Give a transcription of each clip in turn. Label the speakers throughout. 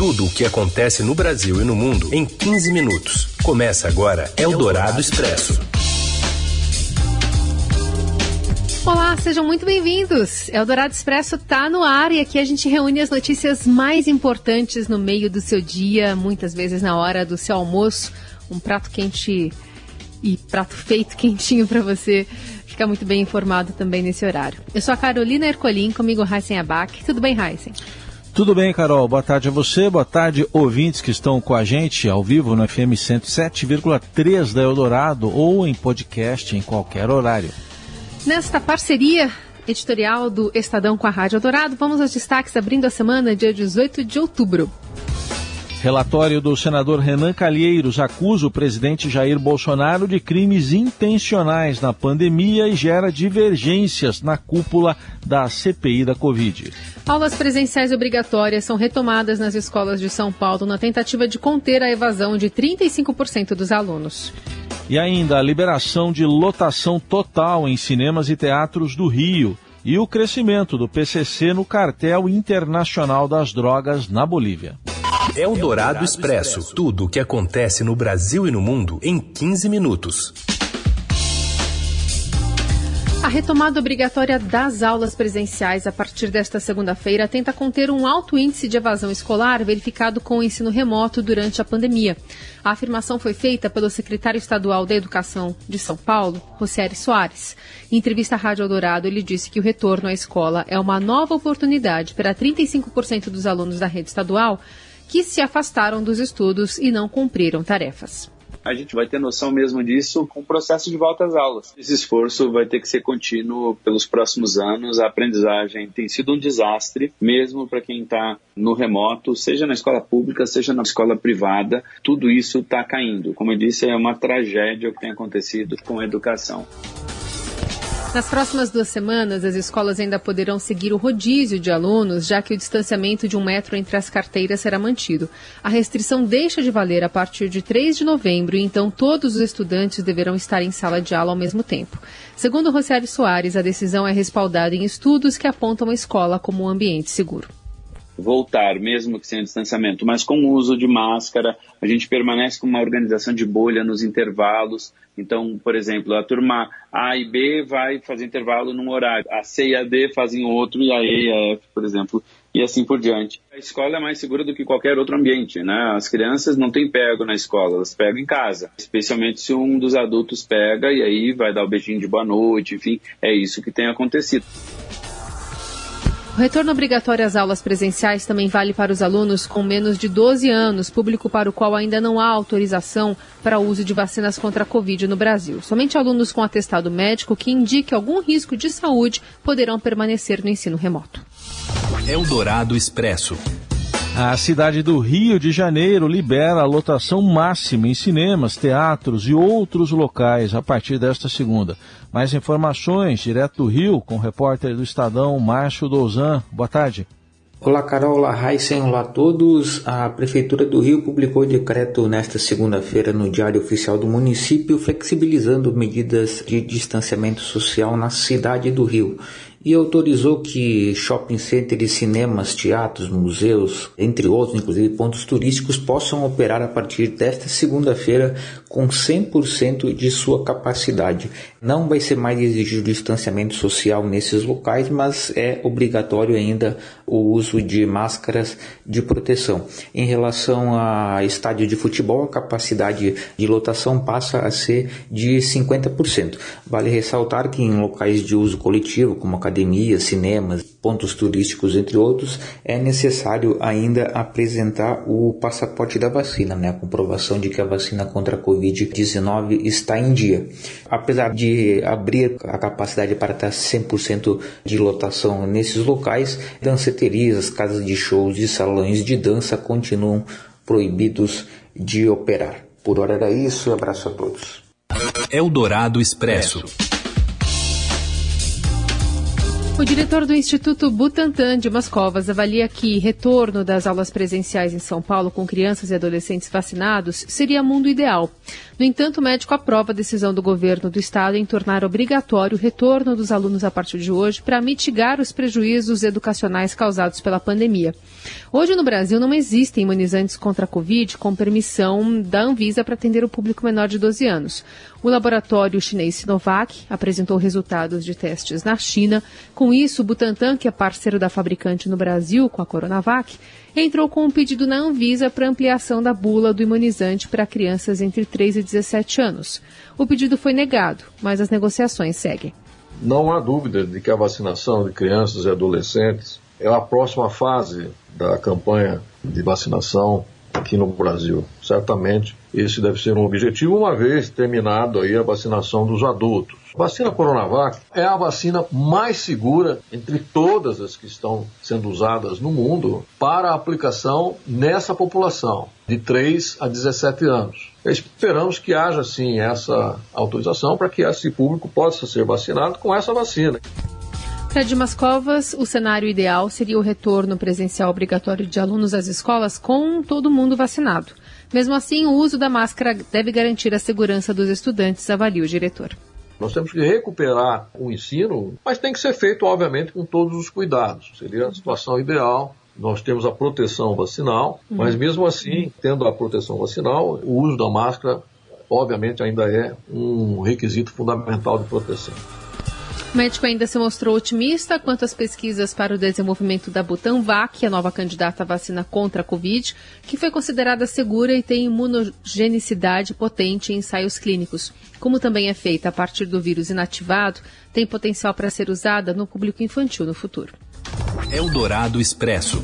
Speaker 1: Tudo o que acontece no Brasil e no mundo em 15 minutos. Começa agora Eldorado Expresso.
Speaker 2: Olá, sejam muito bem-vindos. Eldorado Expresso está no ar e aqui a gente reúne as notícias mais importantes no meio do seu dia, muitas vezes na hora do seu almoço. Um prato quente e prato feito quentinho para você ficar muito bem informado também nesse horário. Eu sou a Carolina Ercolim, comigo Heisen Abac. Tudo bem, Heisen?
Speaker 3: Tudo bem, Carol. Boa tarde a você, boa tarde, ouvintes que estão com a gente ao vivo no FM 107,3 da Eldorado ou em podcast em qualquer horário.
Speaker 2: Nesta parceria editorial do Estadão com a Rádio Eldorado, vamos aos destaques abrindo a semana, dia 18 de outubro.
Speaker 3: Relatório do senador Renan Calheiros acusa o presidente Jair Bolsonaro de crimes intencionais na pandemia e gera divergências na cúpula da CPI da Covid.
Speaker 2: Aulas presenciais obrigatórias são retomadas nas escolas de São Paulo na tentativa de conter a evasão de 35% dos alunos.
Speaker 3: E ainda a liberação de lotação total em cinemas e teatros do Rio e o crescimento do PCC no cartel internacional das drogas na Bolívia.
Speaker 1: Eldorado Expresso. Tudo o que acontece no Brasil e no mundo em 15 minutos.
Speaker 2: A retomada obrigatória das aulas presenciais a partir desta segunda-feira tenta conter um alto índice de evasão escolar verificado com o ensino remoto durante a pandemia. A afirmação foi feita pelo secretário estadual da Educação de São Paulo, Rocieri Soares. Em entrevista à Rádio Eldorado, ele disse que o retorno à escola é uma nova oportunidade para 35% dos alunos da rede estadual que se afastaram dos estudos e não cumpriram tarefas
Speaker 4: a gente vai ter noção mesmo disso com o processo de volta às aulas. Esse esforço vai ter que ser contínuo pelos próximos anos. A aprendizagem tem sido um desastre, mesmo para quem está no remoto, seja na escola pública, seja na escola privada. Tudo isso está caindo. Como eu disse, é uma tragédia o que tem acontecido com a educação.
Speaker 2: Nas próximas duas semanas, as escolas ainda poderão seguir o rodízio de alunos, já que o distanciamento de um metro entre as carteiras será mantido. A restrição deixa de valer a partir de 3 de novembro e então todos os estudantes deverão estar em sala de aula ao mesmo tempo. Segundo Rocieli Soares, a decisão é respaldada em estudos que apontam a escola como um ambiente seguro
Speaker 4: voltar, mesmo que sem distanciamento, mas com o uso de máscara, a gente permanece com uma organização de bolha nos intervalos. Então, por exemplo, a turma A e B vai fazer intervalo num horário, a C e a D fazem outro, e a E e a F, por exemplo, e assim por diante. A escola é mais segura do que qualquer outro ambiente, né? As crianças não têm pego na escola, elas pegam em casa, especialmente se um dos adultos pega e aí vai dar o beijinho de boa noite, enfim, é isso que tem acontecido.
Speaker 2: O retorno obrigatório às aulas presenciais também vale para os alunos com menos de 12 anos, público para o qual ainda não há autorização para o uso de vacinas contra a Covid no Brasil. Somente alunos com atestado médico que indique algum risco de saúde poderão permanecer no ensino remoto.
Speaker 1: Expresso.
Speaker 3: A cidade do Rio de Janeiro libera a lotação máxima em cinemas, teatros e outros locais a partir desta segunda. Mais informações direto do Rio com o repórter do Estadão, Márcio Douzan. Boa tarde.
Speaker 5: Olá Carol, olá Heisen, olá a todos. A Prefeitura do Rio publicou decreto nesta segunda-feira no Diário Oficial do município flexibilizando medidas de distanciamento social na cidade do Rio e autorizou que shopping centers, cinemas, teatros, museus, entre outros, inclusive pontos turísticos, possam operar a partir desta segunda-feira com 100% de sua capacidade. Não vai ser mais exigido distanciamento social nesses locais, mas é obrigatório ainda o uso de máscaras de proteção. Em relação a estádio de futebol, a capacidade de lotação passa a ser de 50%. Vale ressaltar que em locais de uso coletivo, como academias, cinemas, pontos turísticos, entre outros, é necessário ainda apresentar o passaporte da vacina, né? a comprovação de que a vacina contra a Covid-19 está em dia. Apesar de abrir a capacidade para estar 100% de lotação nesses locais, danceterias, casas de shows e salões de dança continuam proibidos de operar. Por hora era isso, abraço a todos.
Speaker 1: Eldorado Expresso.
Speaker 2: O diretor do Instituto Butantan, Dimas Covas, avalia que retorno das aulas presenciais em São Paulo com crianças e adolescentes vacinados seria mundo ideal. No entanto, o médico aprova a decisão do governo do estado em tornar obrigatório o retorno dos alunos a partir de hoje para mitigar os prejuízos educacionais causados pela pandemia. Hoje no Brasil não existem imunizantes contra a Covid com permissão da Anvisa para atender o público menor de 12 anos. O laboratório chinês Sinovac apresentou resultados de testes na China. Com isso, o Butantan, que é parceiro da fabricante no Brasil com a Coronavac, entrou com um pedido na Anvisa para ampliação da bula do imunizante para crianças entre 3 e 17 anos. O pedido foi negado, mas as negociações seguem.
Speaker 6: Não há dúvida de que a vacinação de crianças e adolescentes é a próxima fase da campanha de vacinação aqui no Brasil. Certamente esse deve ser um objetivo, uma vez terminado aí a vacinação dos adultos. A vacina Coronavac é a vacina mais segura entre todas as que estão sendo usadas no mundo para aplicação nessa população de 3 a 17 anos. Esperamos que haja sim essa autorização para que esse público possa ser vacinado com essa vacina.
Speaker 2: Para Dimas Covas, o cenário ideal seria o retorno presencial obrigatório de alunos às escolas com todo mundo vacinado. Mesmo assim, o uso da máscara deve garantir a segurança dos estudantes, avalia o diretor.
Speaker 6: Nós temos que recuperar o ensino, mas tem que ser feito, obviamente, com todos os cuidados. Seria a situação ideal. Nós temos a proteção vacinal, uhum. mas mesmo assim, tendo a proteção vacinal, o uso da máscara, obviamente, ainda é um requisito fundamental de proteção.
Speaker 2: O médico ainda se mostrou otimista quanto às pesquisas para o desenvolvimento da Butanvac, a nova candidata à vacina contra a Covid, que foi considerada segura e tem imunogenicidade potente em ensaios clínicos. Como também é feita a partir do vírus inativado, tem potencial para ser usada no público infantil no futuro.
Speaker 1: Eldorado Expresso.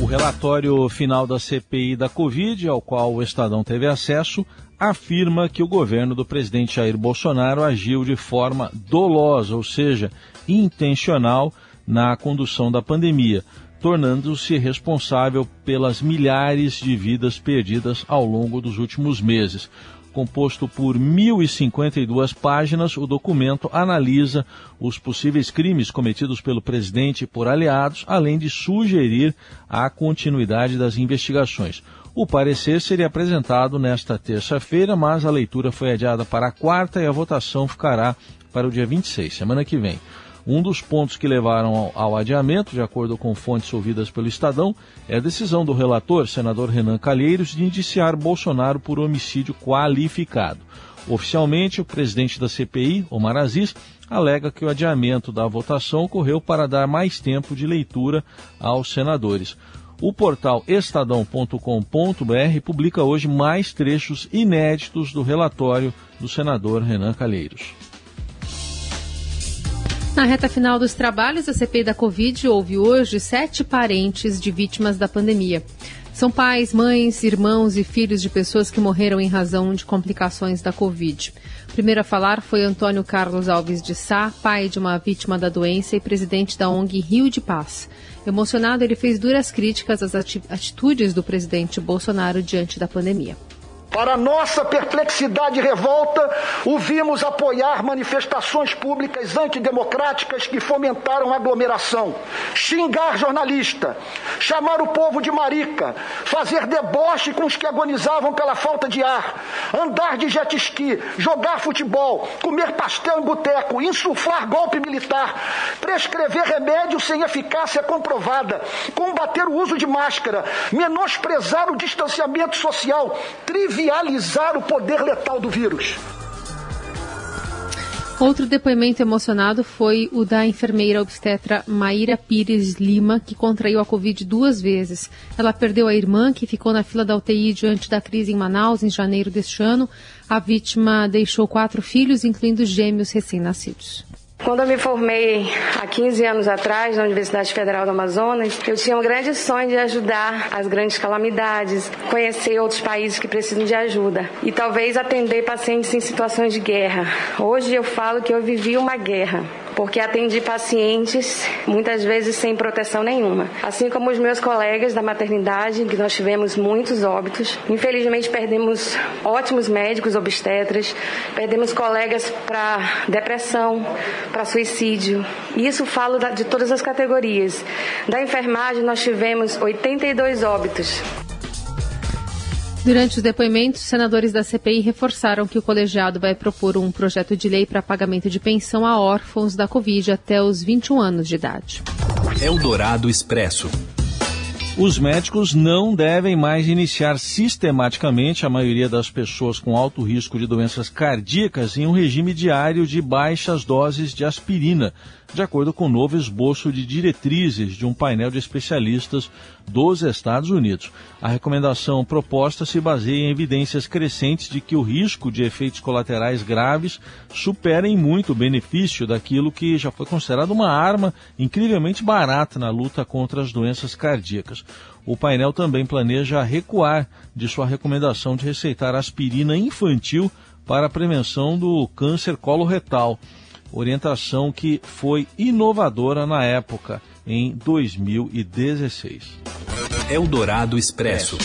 Speaker 3: O relatório final da CPI da Covid, ao qual o Estadão teve acesso, afirma que o governo do presidente Jair Bolsonaro agiu de forma dolosa, ou seja, intencional, na condução da pandemia, tornando-se responsável pelas milhares de vidas perdidas ao longo dos últimos meses. Composto por 1.052 páginas, o documento analisa os possíveis crimes cometidos pelo presidente por aliados, além de sugerir a continuidade das investigações. O parecer seria apresentado nesta terça-feira, mas a leitura foi adiada para a quarta e a votação ficará para o dia 26, semana que vem. Um dos pontos que levaram ao, ao, adiamento, de acordo com fontes ouvidas pelo Estadão, é a decisão do relator, senador Renan Calheiros, de indiciar Bolsonaro por homicídio qualificado. Oficialmente, o presidente da CPI, Omar Aziz, alega que o adiamento da votação ocorreu para dar mais tempo de leitura aos senadores. O portal estadão.com.br publica hoje mais trechos inéditos do relatório do senador Renan Calheiros.
Speaker 2: Na reta final dos trabalhos, a CPI da Covid houve hoje sete parentes de vítimas da pandemia. São pais, mães, irmãos e filhos de pessoas que morreram em razão de complicações da Covid. O primeiro a falar foi Antônio Carlos Alves de Sá, pai de uma vítima da doença e presidente da ONG Rio de Paz. Emocionado, ele fez duras críticas às atitudes do presidente Bolsonaro diante da pandemia.
Speaker 7: Para nossa perplexidade e revolta, o vimos apoiar manifestações públicas antidemocráticas que fomentaram aglomeração, xingar jornalista, chamar o povo de marica, fazer deboche com os que agonizavam pela falta de ar, andar de jet ski, jogar futebol, comer pastel em boteco, insuflar golpe militar, prescrever remédio sem eficácia comprovada, combater o uso de máscara, menosprezar o distanciamento social, trivial trivializar o poder letal do vírus.
Speaker 2: Outro depoimento emocionado foi o da enfermeira obstetra Maíra Pires Lima, que contraiu a Covid duas vezes. Ela perdeu a irmã, que ficou na fila da UTI diante da crise em Manaus em janeiro deste ano. A vítima deixou quatro filhos, incluindo gêmeos recém-nascidos.
Speaker 8: Quando eu me formei há 15 anos atrás na Universidade Federal do Amazonas, eu tinha um grande sonho de ajudar as grandes calamidades, conhecer outros países que precisam de ajuda e talvez atender pacientes em situações de guerra. Hoje eu falo que eu vivi uma guerra porque atendi pacientes muitas vezes sem proteção nenhuma. Assim como os meus colegas da maternidade, que nós tivemos muitos óbitos. Infelizmente perdemos ótimos médicos obstetras, perdemos colegas para depressão, para suicídio. Isso falo de todas as categorias. Da enfermagem nós tivemos 82 óbitos.
Speaker 2: Durante os depoimentos, senadores da CPI reforçaram que o colegiado vai propor um projeto de lei para pagamento de pensão a órfãos da Covid até os 21 anos de idade.
Speaker 1: Eldorado Expresso.
Speaker 3: Os médicos não devem mais iniciar sistematicamente a maioria das pessoas com alto risco de doenças cardíacas em um regime diário de baixas doses de aspirina, de acordo com o novo esboço de diretrizes de um painel de especialistas dos Estados Unidos. A recomendação proposta se baseia em evidências crescentes de que o risco de efeitos colaterais graves supera em muito o benefício daquilo que já foi considerado uma arma incrivelmente barata na luta contra as doenças cardíacas. O painel também planeja recuar de sua recomendação de receitar aspirina infantil para a prevenção do câncer coloretal orientação que foi inovadora na época, em 2016.
Speaker 1: Eldorado Expresso.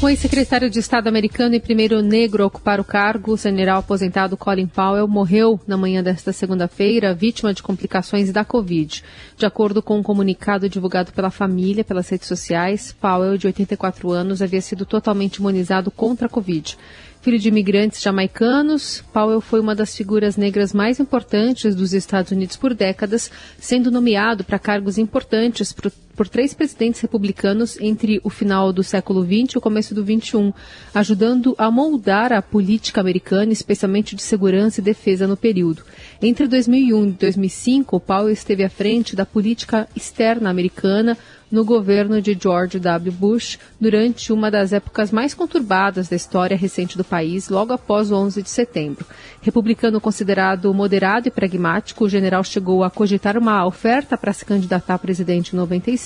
Speaker 2: O ex-secretário de Estado americano e primeiro negro a ocupar o cargo, o general aposentado Colin Powell, morreu na manhã desta segunda-feira, vítima de complicações da Covid. De acordo com um comunicado divulgado pela família pelas redes sociais, Powell, de 84 anos, havia sido totalmente imunizado contra a Covid. Filho de imigrantes jamaicanos, Powell foi uma das figuras negras mais importantes dos Estados Unidos por décadas, sendo nomeado para cargos importantes por, três presidentes republicanos entre o final do século XX e o começo do XXI, ajudando a moldar a política americana, especialmente de segurança e defesa no período. Entre 2001 e 2005, Powell esteve à frente da política externa americana, no governo de George W. Bush durante uma das épocas mais conturbadas da história recente do país, logo após o 11 de setembro. Republicano considerado moderado e pragmático, o general chegou a cogitar uma oferta para se candidatar a presidente em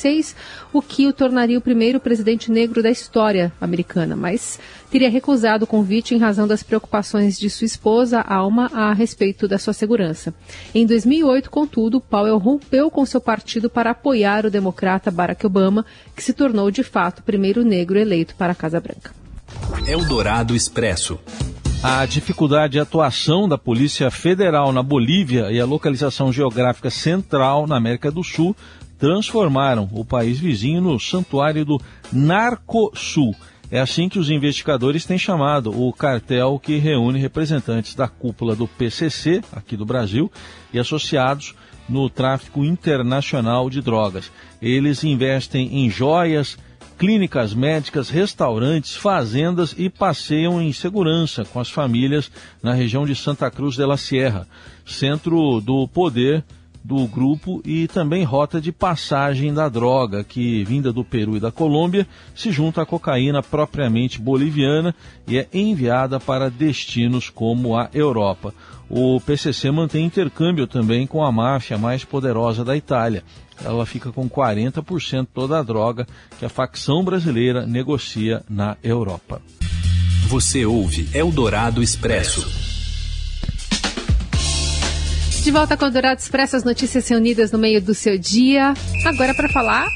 Speaker 2: 96, o que o tornaria o primeiro presidente negro da história americana, mas teria recusado o convite em razão das preocupações de sua esposa, Alma, a respeito da sua segurança. Em 2008, contudo, Powell rompeu com seu partido para apoiar o democrata Barack Obama, que se tornou de fato o primeiro negro eleito para a Casa Branca.
Speaker 1: Eldorado Expresso.
Speaker 3: A dificuldade de atuação da Polícia Federal na Bolívia e a localização geográfica central na América do Sul transformaram o país vizinho no santuário do Narcosul é assim que os investigadores têm chamado o cartel que reúne representantes da cúpula do PCC, aqui do Brasil, e associados no tráfico internacional de drogas. Eles investem em joias, clínicas médicas, restaurantes, fazendas e passeiam em segurança com as famílias na região de Santa Cruz de la Sierra, centro do poder do grupo e também rota de passagem da droga, que vinda do Peru e da Colômbia se junta à cocaína propriamente boliviana e é enviada para destinos como a Europa. O PCC mantém intercâmbio também com a máfia mais poderosa da Itália. Ela fica com 40% toda a droga que a facção brasileira negocia na Europa.
Speaker 1: Você ouve Eldorado Expresso.
Speaker 2: De volta com o Dourado Expresso, as notícias reunidas no meio do seu dia. Agora para falar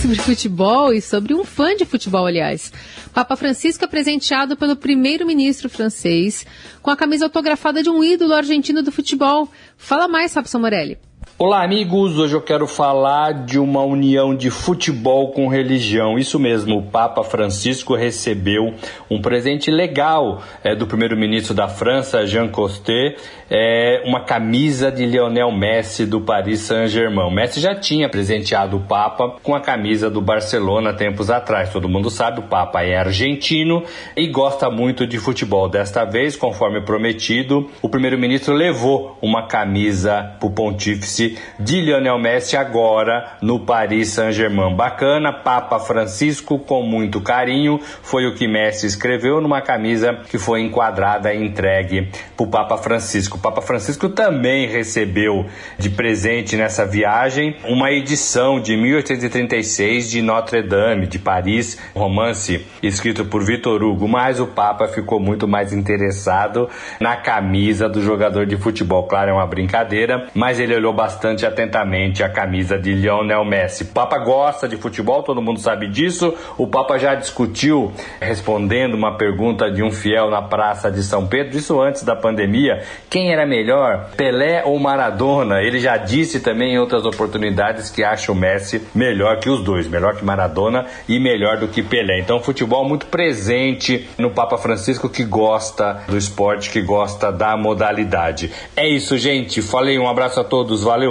Speaker 2: sobre futebol e sobre um fã de futebol, aliás. Papa Francisco é presenteado pelo primeiro-ministro francês com a camisa autografada de um ídolo argentino do futebol. Fala mais, Fábio Morelli.
Speaker 9: Olá, amigos. Hoje eu quero falar de uma união de futebol com religião. Isso mesmo, o Papa Francisco recebeu um presente legal é, do primeiro-ministro da França, Jean Costet, é, uma camisa de Lionel Messi do Paris Saint-Germain. Messi já tinha presenteado o Papa com a camisa do Barcelona tempos atrás. Todo mundo sabe, o Papa é argentino e gosta muito de futebol. Desta vez, conforme prometido, o primeiro-ministro levou uma camisa para o pontífice de Lionel Messi agora no Paris Saint-Germain. Bacana, Papa Francisco com muito carinho, foi o que Messi escreveu numa camisa que foi enquadrada e entregue para o Papa Francisco. O Papa Francisco também recebeu de presente nessa viagem uma edição de 1836 de Notre Dame de Paris, um romance escrito por Victor Hugo, mas o Papa ficou muito mais interessado na camisa do jogador de futebol. Claro, é uma brincadeira, mas ele olhou bastante atentamente a camisa de Lionel Messi. O Papa gosta de futebol, todo mundo sabe disso. O Papa já discutiu, respondendo uma pergunta de um fiel na Praça de São Pedro, isso antes da pandemia, quem era melhor, Pelé ou Maradona? Ele já disse também em outras oportunidades que acha o Messi melhor que os dois, melhor que Maradona e melhor do que Pelé. Então, futebol muito presente no Papa Francisco que gosta do esporte, que gosta da modalidade. É isso, gente. Falei, um abraço a todos, valeu.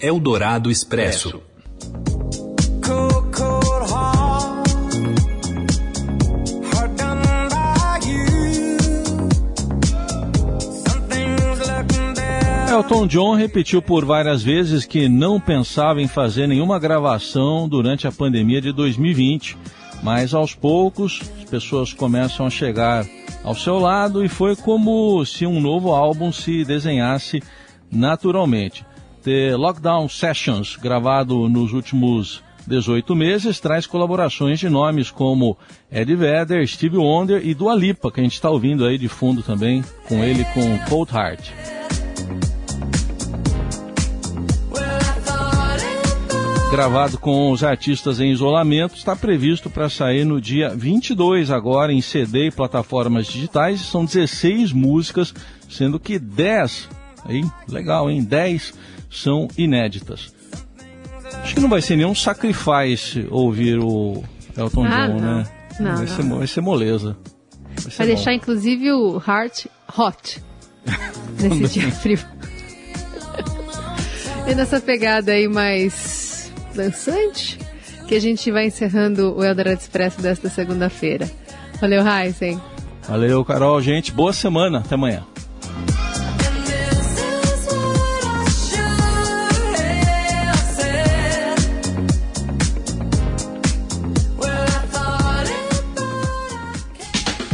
Speaker 1: Eldorado Expresso.
Speaker 3: Elton John repetiu por várias vezes que não pensava em fazer nenhuma gravação durante a pandemia de 2020, mas aos poucos as pessoas começam a chegar ao seu lado e foi como se um novo álbum se desenhasse naturalmente. The Lockdown Sessions, gravado nos últimos 18 meses, traz colaborações de nomes como Eddie Vedder, Steve Wonder e Dua Lipa, que a gente está ouvindo aí de fundo também, com ele com Cold Heart. gravado com os artistas em isolamento, está previsto para sair no dia 22 agora em CD e plataformas digitais. São 16 músicas, sendo que 10, hein, legal, hein, 10 são inéditas. Acho que não vai ser nenhum sacrifice ouvir o Elton ah, John,
Speaker 2: não.
Speaker 3: né?
Speaker 2: Não,
Speaker 3: vai,
Speaker 2: não.
Speaker 3: Ser, vai ser moleza.
Speaker 2: Vai, ser vai deixar inclusive o Heart hot nesse dia frio. e nessa pegada aí mais dançante que a gente vai encerrando o Eldorado Expresso desta segunda-feira. Valeu, Heisen.
Speaker 3: Valeu, Carol. Gente, boa semana. Até amanhã.